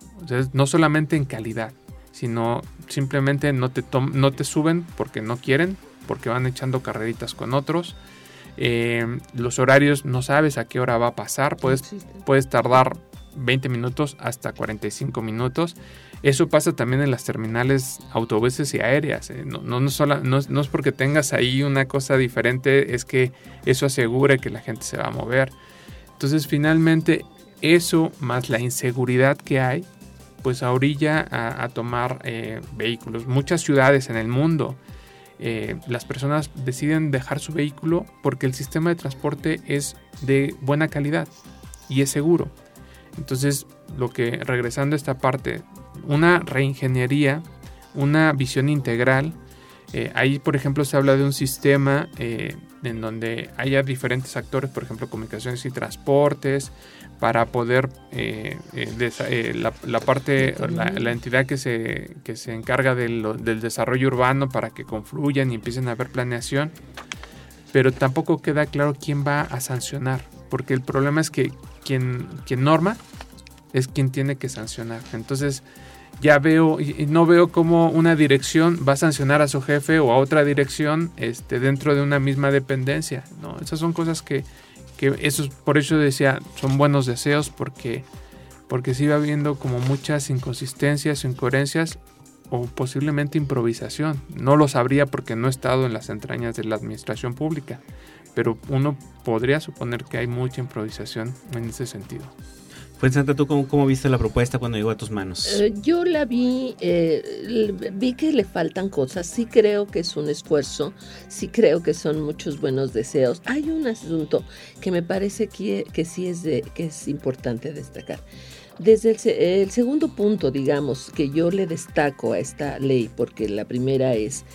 no solamente en calidad, sino simplemente no te, no te suben porque no quieren, porque van echando carreritas con otros. Eh, los horarios no sabes a qué hora va a pasar, puedes, puedes tardar 20 minutos hasta 45 minutos. Eso pasa también en las terminales autobuses y aéreas. Eh. No, no, no, es porque tengas ahí una cosa diferente, es que eso asegure que la gente se va a mover. Entonces finalmente eso más la inseguridad que hay, pues orilla a, tomar eh, vehículos. Muchas ciudades en el mundo, eh, las personas deciden dejar su vehículo porque el sistema de transporte es de buena calidad y es seguro. Entonces, lo que regresando a esta parte, una reingeniería, una visión integral, eh, ahí por ejemplo se habla de un sistema en donde haya diferentes actores, por ejemplo comunicaciones y transportes, para poder eh, eh, eh, la, parte, la, entidad que se, que se encarga del, desarrollo urbano para que confluyan y empiecen a haber planeación, pero tampoco queda claro quién va a sancionar, porque el problema es que quien, norma es quien tiene que sancionar. Entonces ya veo, y no veo cómo una dirección va a sancionar a su jefe o a otra dirección este, dentro de una misma dependencia. ¿no? Esas son cosas que que eso por eso decía son buenos deseos porque porque sigue habiendo como muchas inconsistencias incoherencias o posiblemente improvisación. No lo sabría porque no he estado en las entrañas de la administración pública, pero uno podría suponer que hay mucha improvisación en ese sentido. Pues Santa, ¿tú cómo, viste la propuesta cuando llegó a tus manos? Eh, yo la vi, eh, vi que le faltan cosas, sí creo que es un esfuerzo, sí creo que son muchos buenos deseos. Hay un asunto que me parece que, que sí es, de, que es importante destacar. Desde el, el segundo punto, digamos, que yo le destaco a esta ley, porque la primera es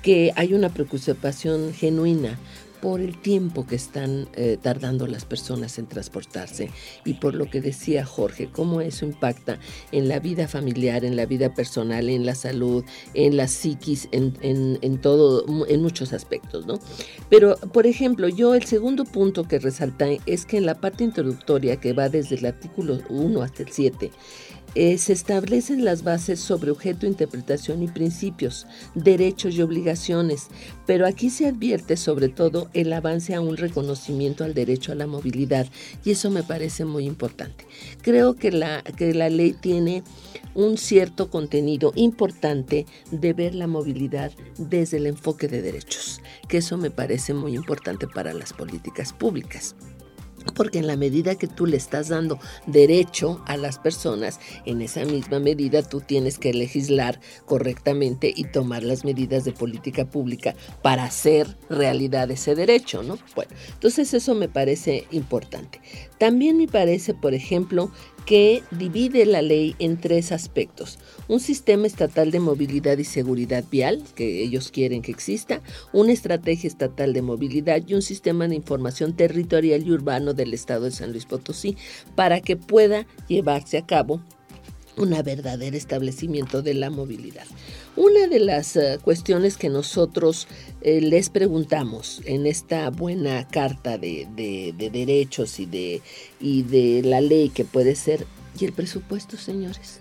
que hay una preocupación genuina por el tiempo que están eh, tardando las personas en transportarse y por lo que decía Jorge, cómo eso impacta en la vida familiar, en la vida personal, en la salud, en la psiquis, en, en todo, en muchos aspectos, ¿no? Pero, por ejemplo, yo el segundo punto que resalta es que en la parte introductoria que va desde el artículo 1 hasta el 7, eh, se establecen las bases sobre objeto, interpretación y principios, derechos y obligaciones, pero aquí se advierte sobre todo el avance a un reconocimiento al derecho a la movilidad y eso me parece muy importante. Creo que la, que la ley tiene un cierto contenido importante de ver la movilidad desde el enfoque de derechos, que eso me parece muy importante para las políticas públicas. Porque en la medida que tú le estás dando derecho a las personas, en esa misma medida tú tienes que legislar correctamente y tomar las medidas de política pública para hacer realidad ese derecho, ¿no? Bueno, entonces eso me parece importante. También me parece, por ejemplo, que divide la ley en tres aspectos. Un sistema estatal de movilidad y seguridad vial, que ellos quieren que exista, una estrategia estatal de movilidad y un sistema de información territorial y urbano del Estado de San Luis Potosí para que pueda llevarse a cabo un verdadero establecimiento de la movilidad. Una de las eh, cuestiones que nosotros eh, les preguntamos en esta buena carta de, derechos y de, y de la ley que puede ser, ¿y el presupuesto, señores?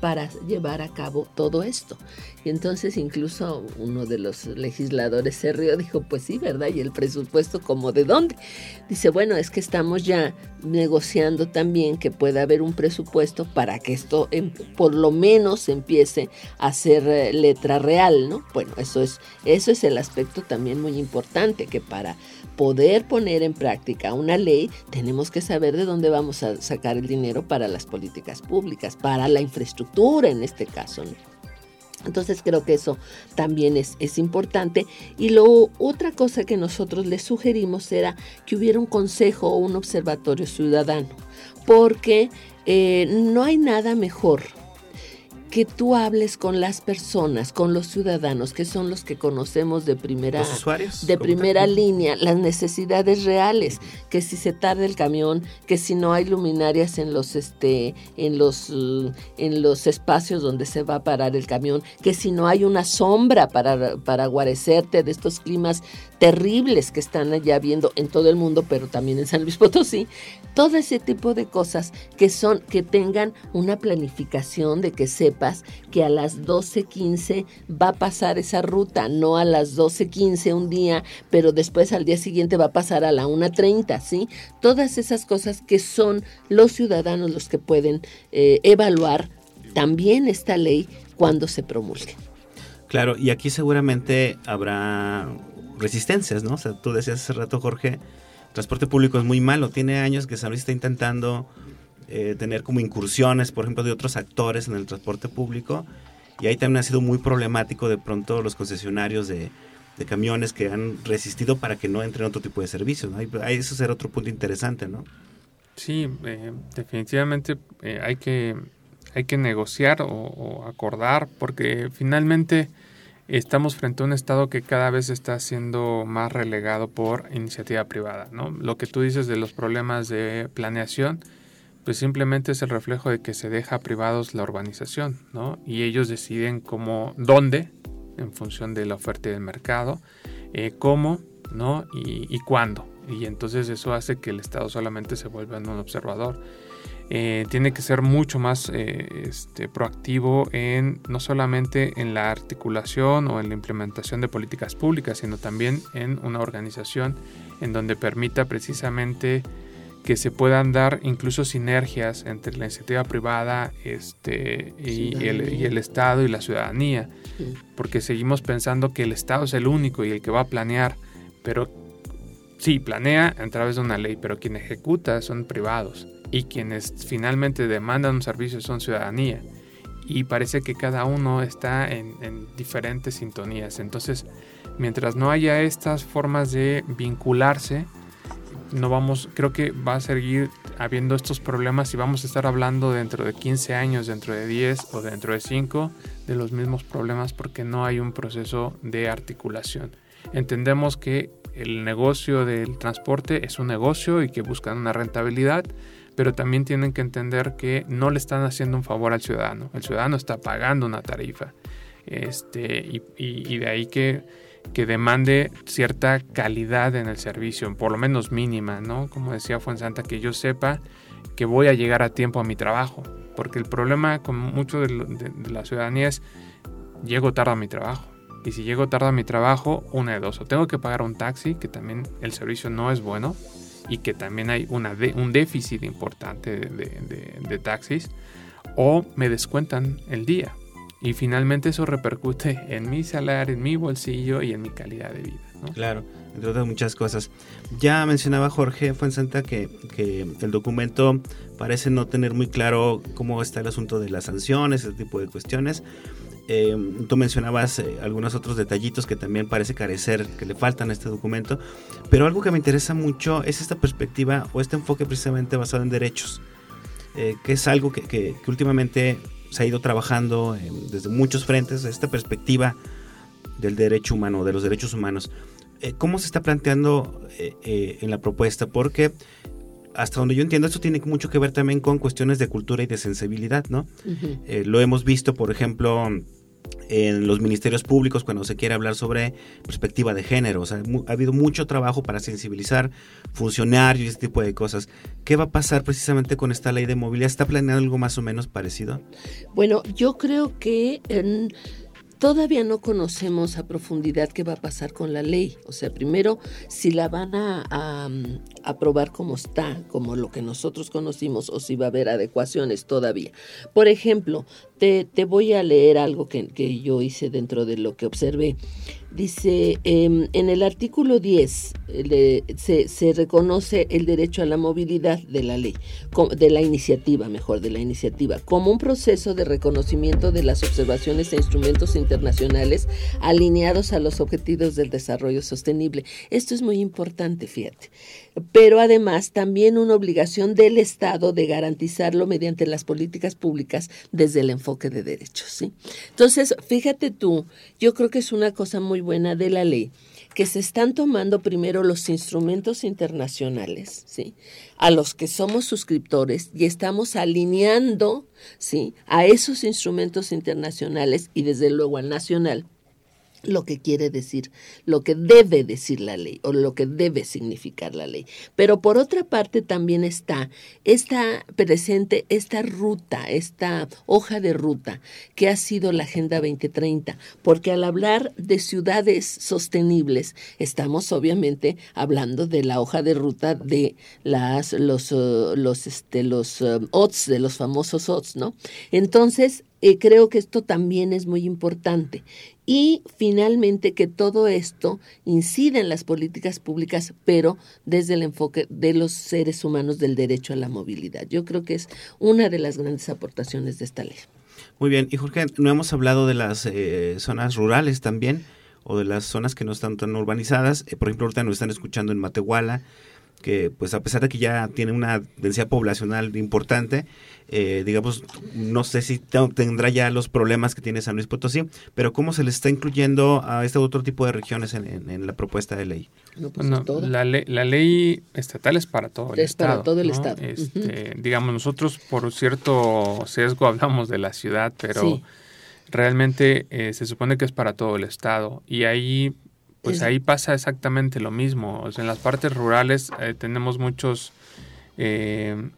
para llevar a cabo todo esto. Y entonces incluso uno de los legisladores se rió, dijo, pues sí, ¿verdad? ¿Y el presupuesto como de dónde? Dice, bueno, es que estamos ya negociando también que pueda haber un presupuesto para que esto em, por lo menos empiece a ser eh, letra real, ¿no? Bueno, eso es, eso es el aspecto también muy importante, que para poder poner en práctica una ley, tenemos que saber de dónde vamos a sacar el dinero para las políticas públicas, para la infraestructura en este caso. Entonces creo que eso también es, es, importante. Y lo otra cosa que nosotros le sugerimos era que hubiera un consejo o un observatorio ciudadano, porque eh, no hay nada mejor que tú hables con las personas, con los ciudadanos, que son los que conocemos de primera, de primera línea, las necesidades reales, que si se tarda el camión, que si no hay luminarias en los este, en los en los espacios donde se va a parar el camión, que si no hay una sombra para, para guarecerte de estos climas terribles que están allá viendo en todo el mundo, pero también en San Luis Potosí, todo ese tipo de cosas que son, que tengan una planificación de que que a las 12.15 va a pasar esa ruta, no a las 12.15 un día, pero después al día siguiente va a pasar a la 1.30, ¿sí? Todas esas cosas que son los ciudadanos los que pueden eh, evaluar también esta ley cuando se promulgue. Claro, y aquí seguramente habrá resistencias, ¿no? O sea, tú decías hace rato, Jorge, transporte público es muy malo. Tiene años que San Luis está intentando eh, tener como incursiones, por ejemplo, de otros actores en el transporte público. Y ahí también ha sido muy problemático de pronto los concesionarios de, camiones que han resistido para que no entren otro tipo de servicios. ¿no? Ahí, eso será otro punto interesante, ¿no? Sí, eh, definitivamente eh, hay, que, hay que negociar o acordar porque finalmente estamos frente a un Estado que cada vez está siendo más relegado por iniciativa privada. ¿no? Lo que tú dices de los problemas de planeación, pues simplemente es el reflejo de que se deja privados la urbanización, ¿no? Y ellos deciden cómo, dónde, en función de la oferta del mercado, eh, cómo, ¿no? Y, y cuándo. Y entonces eso hace que el Estado solamente se vuelva un observador. Eh, tiene que ser mucho más eh, este, proactivo en no solamente en la articulación o en la implementación de políticas públicas, sino también en una organización en donde permita precisamente que se puedan dar incluso sinergias entre la iniciativa privada este, y, el, y el Estado y la ciudadanía, porque seguimos pensando que el Estado es el único y el que va a planear, pero sí, planea a través de una ley, pero quien ejecuta son privados y quienes finalmente demandan un servicio son ciudadanía. Y parece que cada uno está en, diferentes sintonías. Entonces, mientras no haya estas formas de vincularse, no vamos, creo que va a seguir habiendo estos problemas y vamos a estar hablando dentro de 15 años, dentro de 10 o dentro de 5 de los mismos problemas porque no hay un proceso de articulación. Entendemos que el negocio del transporte es un negocio y que buscan una rentabilidad, pero también tienen que entender que no le están haciendo un favor al ciudadano. El ciudadano está pagando una tarifa. Este, y, de ahí que, que, demande cierta calidad en el servicio, por lo menos mínima, ¿no? Como decía Fuensanta, que yo sepa que voy a llegar a tiempo a mi trabajo. Porque el problema con mucho de, de la ciudadanía es llego tarde a mi trabajo. Y si llego tarde a mi trabajo, una de dos. O tengo que pagar un taxi, que también el servicio no es bueno y que también hay un déficit importante de, taxis, o me descuentan el día. Y finalmente eso repercute en mi salario, en mi bolsillo y en mi calidad de vida. Claro. entre otras muchas cosas. Ya mencionaba Jorge Fuensanta que, que el documento parece no tener muy claro cómo está el asunto de las sanciones, ese tipo de cuestiones. Eh, tú mencionabas eh, algunos otros detallitos que también parece carecer, que le faltan a este documento, pero algo que me interesa mucho es esta perspectiva o este enfoque precisamente basado en derechos, eh, que es algo que, que, últimamente se ha ido trabajando desde muchos frentes, esta perspectiva del derecho humano, de los derechos humanos. ¿Cómo se está planteando en la propuesta? Porque hasta donde yo entiendo, esto tiene mucho que ver también con cuestiones de cultura y de sensibilidad, ¿no? lo hemos visto, por ejemplo, en los ministerios públicos cuando se quiere hablar sobre perspectiva de género. Ha habido mucho trabajo para sensibilizar funcionarios y ese tipo de cosas. ¿Qué va a pasar precisamente con esta ley de movilidad? ¿Está planeando algo más o menos parecido? Bueno, yo creo que... Todavía no conocemos a profundidad qué va a pasar con la ley. O sea, primero, si la van a, aprobar como está, como lo que nosotros conocimos, o si va a haber adecuaciones todavía. Por ejemplo, te, voy a leer algo que, que yo hice dentro de lo que observé. Dice, em, en el artículo 10 se, reconoce el derecho a la movilidad de la ley, de la iniciativa, mejor, de la iniciativa, como un proceso de reconocimiento de las observaciones e instrumentos internacionales alineados a los objetivos del desarrollo sostenible. Esto es muy importante, fíjate. Pero además también una obligación del Estado de garantizarlo mediante las políticas públicas desde el enfoque de derechos. ¿sí? Entonces, fíjate tú, yo creo que es una cosa muy buena de la ley que se están tomando primero los instrumentos internacionales, ¿sí? A los que somos suscriptores y estamos alineando, ¿sí? A esos instrumentos internacionales y desde luego al nacional lo que quiere decir, lo que debe decir la ley o lo que debe significar la ley. Pero por otra parte también está esta presente, esta ruta, esta hoja de ruta que ha sido la Agenda 2030, porque al hablar de ciudades sostenibles, estamos obviamente hablando de la hoja de ruta de las, los, uh, los, este, los OTS, de los famosos OTS, ¿no? Entonces, eh, creo que esto también es muy importante. Y finalmente que todo esto incide en las políticas públicas, pero desde el enfoque de los seres humanos del derecho a la movilidad. Yo creo que es una de las grandes aportaciones de esta ley. Muy bien, y Jorge, no hemos hablado de las eh, zonas rurales también, o de las zonas que no están tan urbanizadas. Eh, por ejemplo, ahorita nos están escuchando en Matehuala, que pues a pesar de que ya tiene una densidad poblacional importante, eh, digamos, no sé si tendrá ya los problemas que tiene San Luis Potosí, pero ¿cómo se le está incluyendo a este otro tipo de regiones en, la propuesta de ley? Pues, la, ley estatal es para todo el es Estado. para todo el Estado. Este, digamos, nosotros por cierto sesgo hablamos de la ciudad, pero realmente eh, se supone que es para todo el Estado. Y ahí pues ahí pasa exactamente lo mismo. en las partes rurales eh, tenemos muchos, eh,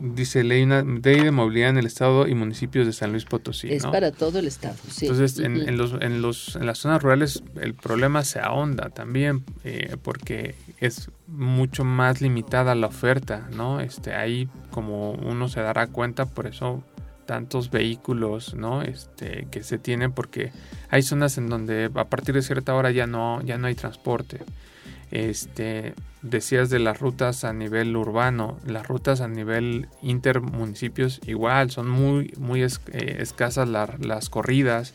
dice ley, una, ley de movilidad en el estado y municipios de San Luis Potosí. Es para todo el estado, sí. Entonces, en, los, en, los, en las zonas rurales el problema se ahonda también eh, porque es mucho más limitada la oferta, ¿no? Este, ahí como uno se dará cuenta, por eso tantos vehículos ¿no? este, que se tienen porque hay zonas en donde a partir de cierta hora ya no, ya no hay transporte. Este, decías de las rutas a nivel urbano, las rutas a nivel intermunicipios igual, son muy, muy eh, escasas las corridas,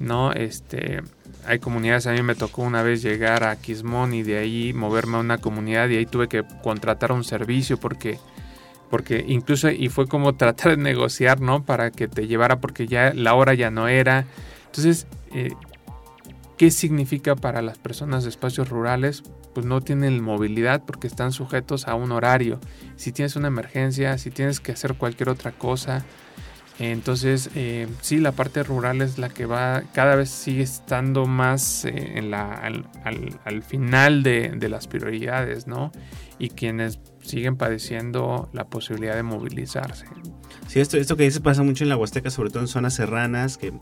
¿no? Este, hay comunidades, a mí me tocó una vez llegar a Quismón y de ahí moverme a una comunidad y ahí tuve que contratar un servicio porque porque incluso y fue como tratar de negociar, ¿no? Para que te llevara porque ya la hora ya no era. Entonces, eh, ¿qué significa para las personas de espacios rurales? Pues no tienen movilidad porque están sujetos a un horario. Si tienes una emergencia, si tienes que hacer cualquier otra cosa, entonces, eh, sí, la parte rural es la que va, cada vez sigue estando más eh, al, final de, las prioridades, ¿no? Y quienes siguen padeciendo la posibilidad de movilizarse. Sí, esto, esto que dice pasa mucho en la Huasteca, sobre todo en zonas serranas, que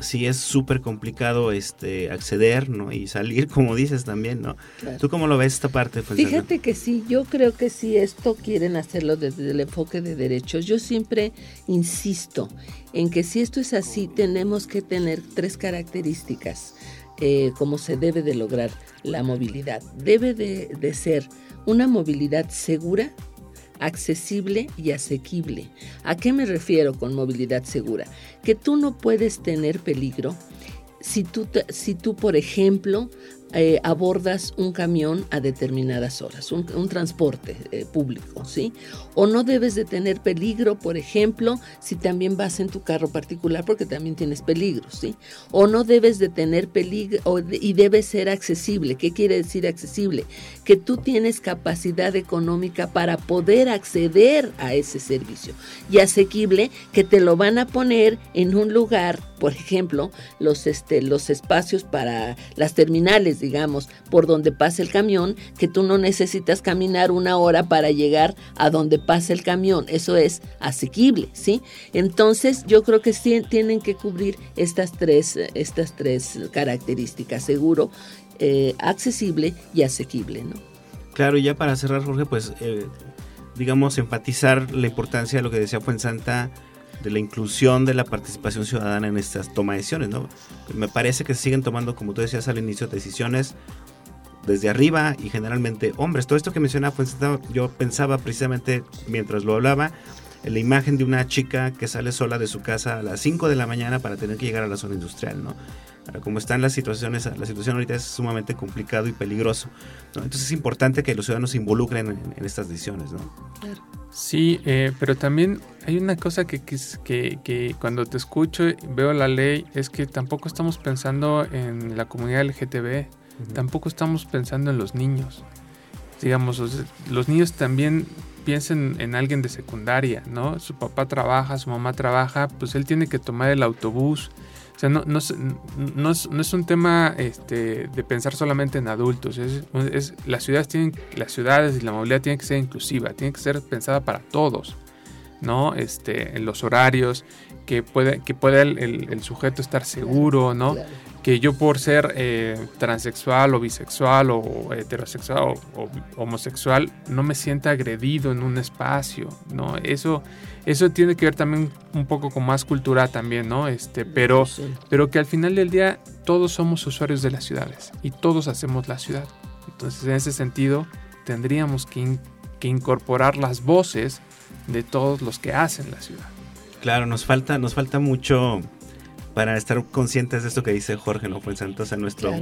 sí es súper complicado este acceder ¿no? y salir, como dices también, ¿no? ¿Tú cómo lo ves esta parte? Fíjate que sí, yo creo que si esto quieren hacerlo desde el enfoque de derechos. Yo siempre insisto en que si esto es así, tenemos que tener tres características. eh, cómo se debe de lograr la movilidad. Debe de ser una movilidad segura, accesible y asequible. ¿A qué me refiero con movilidad segura? Que tú no puedes tener peligro si tú, si tú por ejemplo, eh, abordas un camión a determinadas horas, un, transporte eh, público, ¿sí? O no debes de tener peligro, por ejemplo, si también vas en tu carro particular porque también tienes peligro, ¿sí? O no debes de tener peligro y debe ser accesible. ¿Qué quiere decir accesible? Que tú tienes capacidad económica para poder acceder a ese servicio. Y asequible que te lo van a poner en un lugar, por ejemplo, los, este, los espacios para las terminales digamos, por donde pasa el camión, que tú no necesitas caminar una hora para llegar a donde pasa el camión. Eso es asequible, ¿sí? Entonces, yo creo que sí, tienen que cubrir estas tres, estas tres características, seguro, eh, accesible y asequible, ¿no? Claro, y ya para cerrar, Jorge, pues, eh, digamos, enfatizar la importancia de lo que decía Fuensanta de la inclusión de la participación ciudadana en estas toma de decisiones, ¿no? Me parece que se siguen tomando, como tú decías al inicio, decisiones desde arriba y generalmente hombres. Todo esto que mencionaba, pues, yo pensaba precisamente mientras lo hablaba la imagen de una chica que sale sola de su casa a las 5 de la mañana para tener que llegar a la zona industrial, ¿no? como están las situaciones, la situación ahorita es sumamente complicado y peligroso. Entonces es importante que los ciudadanos se involucren en, estas decisiones. ¿no? Sí, eh, pero también hay una cosa que, que, que, cuando te escucho y veo la ley es que tampoco estamos pensando en la comunidad LGTB, tampoco estamos pensando en los niños. Digamos, los, niños también piensan en alguien de secundaria, ¿no? Su papá trabaja, su mamá trabaja, pues él tiene que tomar el autobús. O sea, no, no, es, no es, un tema este, de pensar solamente en adultos. Es, las, ciudades tienen, las ciudades y la movilidad tienen que ser inclusiva, tiene que ser pensada para todos. ¿no? Este, en los horarios, que puede, que pueda el, sujeto estar seguro, ¿no? Que yo por ser eh, transexual o bisexual o heterosexual o, homosexual no me sienta agredido en un espacio, ¿no? Eso, eso tiene que ver también un poco con más cultura también, ¿no? Este, pero, pero que al final del día todos somos usuarios de las ciudades y todos hacemos la ciudad. Entonces, en ese sentido, tendríamos que, que incorporar las voces de todos los que hacen la ciudad. Claro, nos falta, nos falta mucho para estar conscientes de esto que dice Jorge, ¿no? Fue Santos, a nuestro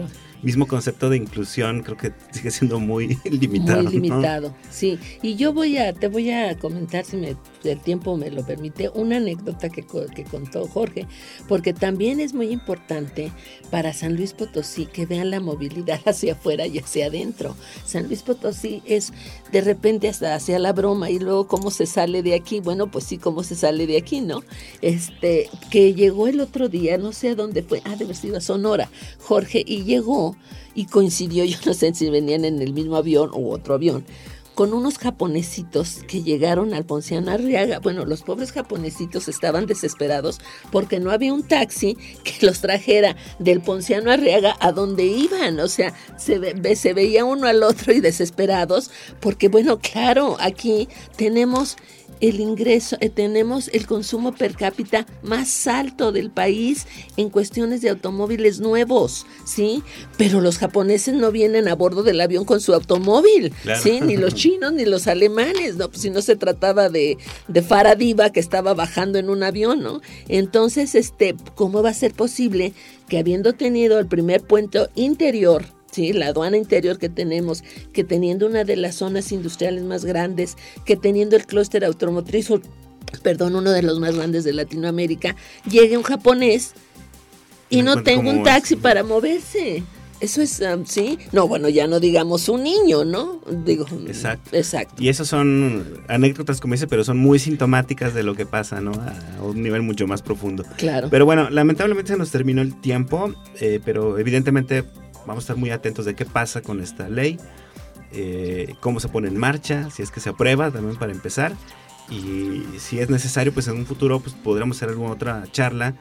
mismo concepto de inclusión creo que sigue siendo muy limitado. Muy limitado, sí. Y yo voy a, te voy a comentar, si me, el tiempo me lo permite, una anécdota que, que contó Jorge, porque también es muy importante para San Luis Potosí que vean la movilidad hacia afuera y hacia adentro. San Luis Potosí es de repente hasta hacia la broma y luego cómo se sale de aquí. Bueno, pues sí, cómo se sale de aquí, ¿no? Este, que llegó el otro día, no sé a dónde fue, ah, de sido a Sonora, Jorge, y llegó y coincidió, yo no sé si venían en el mismo avión o otro avión, con unos japonesitos que llegaron al Ponciano Arriaga. Bueno, los pobres japonesitos estaban desesperados porque no había un taxi que los trajera del Ponciano Arriaga a donde iban. O sea, se, se veía uno al otro y desesperados porque, bueno, claro, aquí tenemos el ingreso, eh, tenemos el consumo per cápita más alto del país en cuestiones de automóviles nuevos, ¿sí? Pero los japoneses no vienen a bordo del avión con su automóvil, ¿sí? Ni los chinos ni los alemanes, ¿no? Pues si no se trataba de, de Faradiva que estaba bajando en un avión, ¿no? Entonces, este, ¿cómo va a ser posible que habiendo tenido el primer puente interior ¿sí? la aduana interior que tenemos, que teniendo una de las zonas industriales más grandes, que teniendo el clúster automotriz, perdón, uno de los más grandes de Latinoamérica, llegue un japonés y no tengo un taxi para moverse. Eso es, um, sí. No, bueno, ya no digamos un niño, ¿no? Digo, exacto. Exacto. Y esas son anécdotas, como dice, pero son muy sintomáticas de lo que pasa, ¿no? A un nivel mucho más profundo. Claro. Pero bueno, lamentablemente se nos terminó el tiempo, eh, pero evidentemente vamos a estar muy atentos de qué pasa con esta ley, eh, cómo se pone en marcha, si es que se aprueba también para empezar. Y si es necesario, pues en un futuro pues, podremos hacer alguna otra charla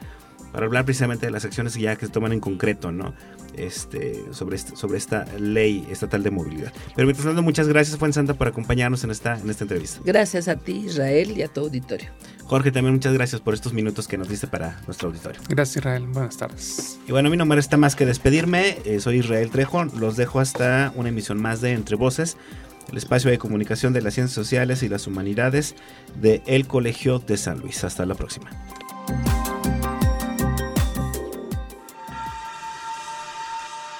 para hablar precisamente de las acciones ya que se toman en concreto, ¿no? Este, sobre, este, sobre esta ley estatal de movilidad. Pero mientras tanto, muchas gracias, Juan Santa, por acompañarnos en esta, en esta entrevista. Gracias a ti, Israel, y a tu auditorio. Jorge, también muchas gracias por estos minutos que nos diste para nuestro auditorio. Gracias, Israel. Buenas tardes. Y bueno, a mí no me resta más que despedirme. Eh, soy Israel Trejo. Los dejo hasta una emisión más de Entre Voces, el espacio de comunicación de las ciencias sociales y las humanidades de El Colegio de San Luis. Hasta la próxima.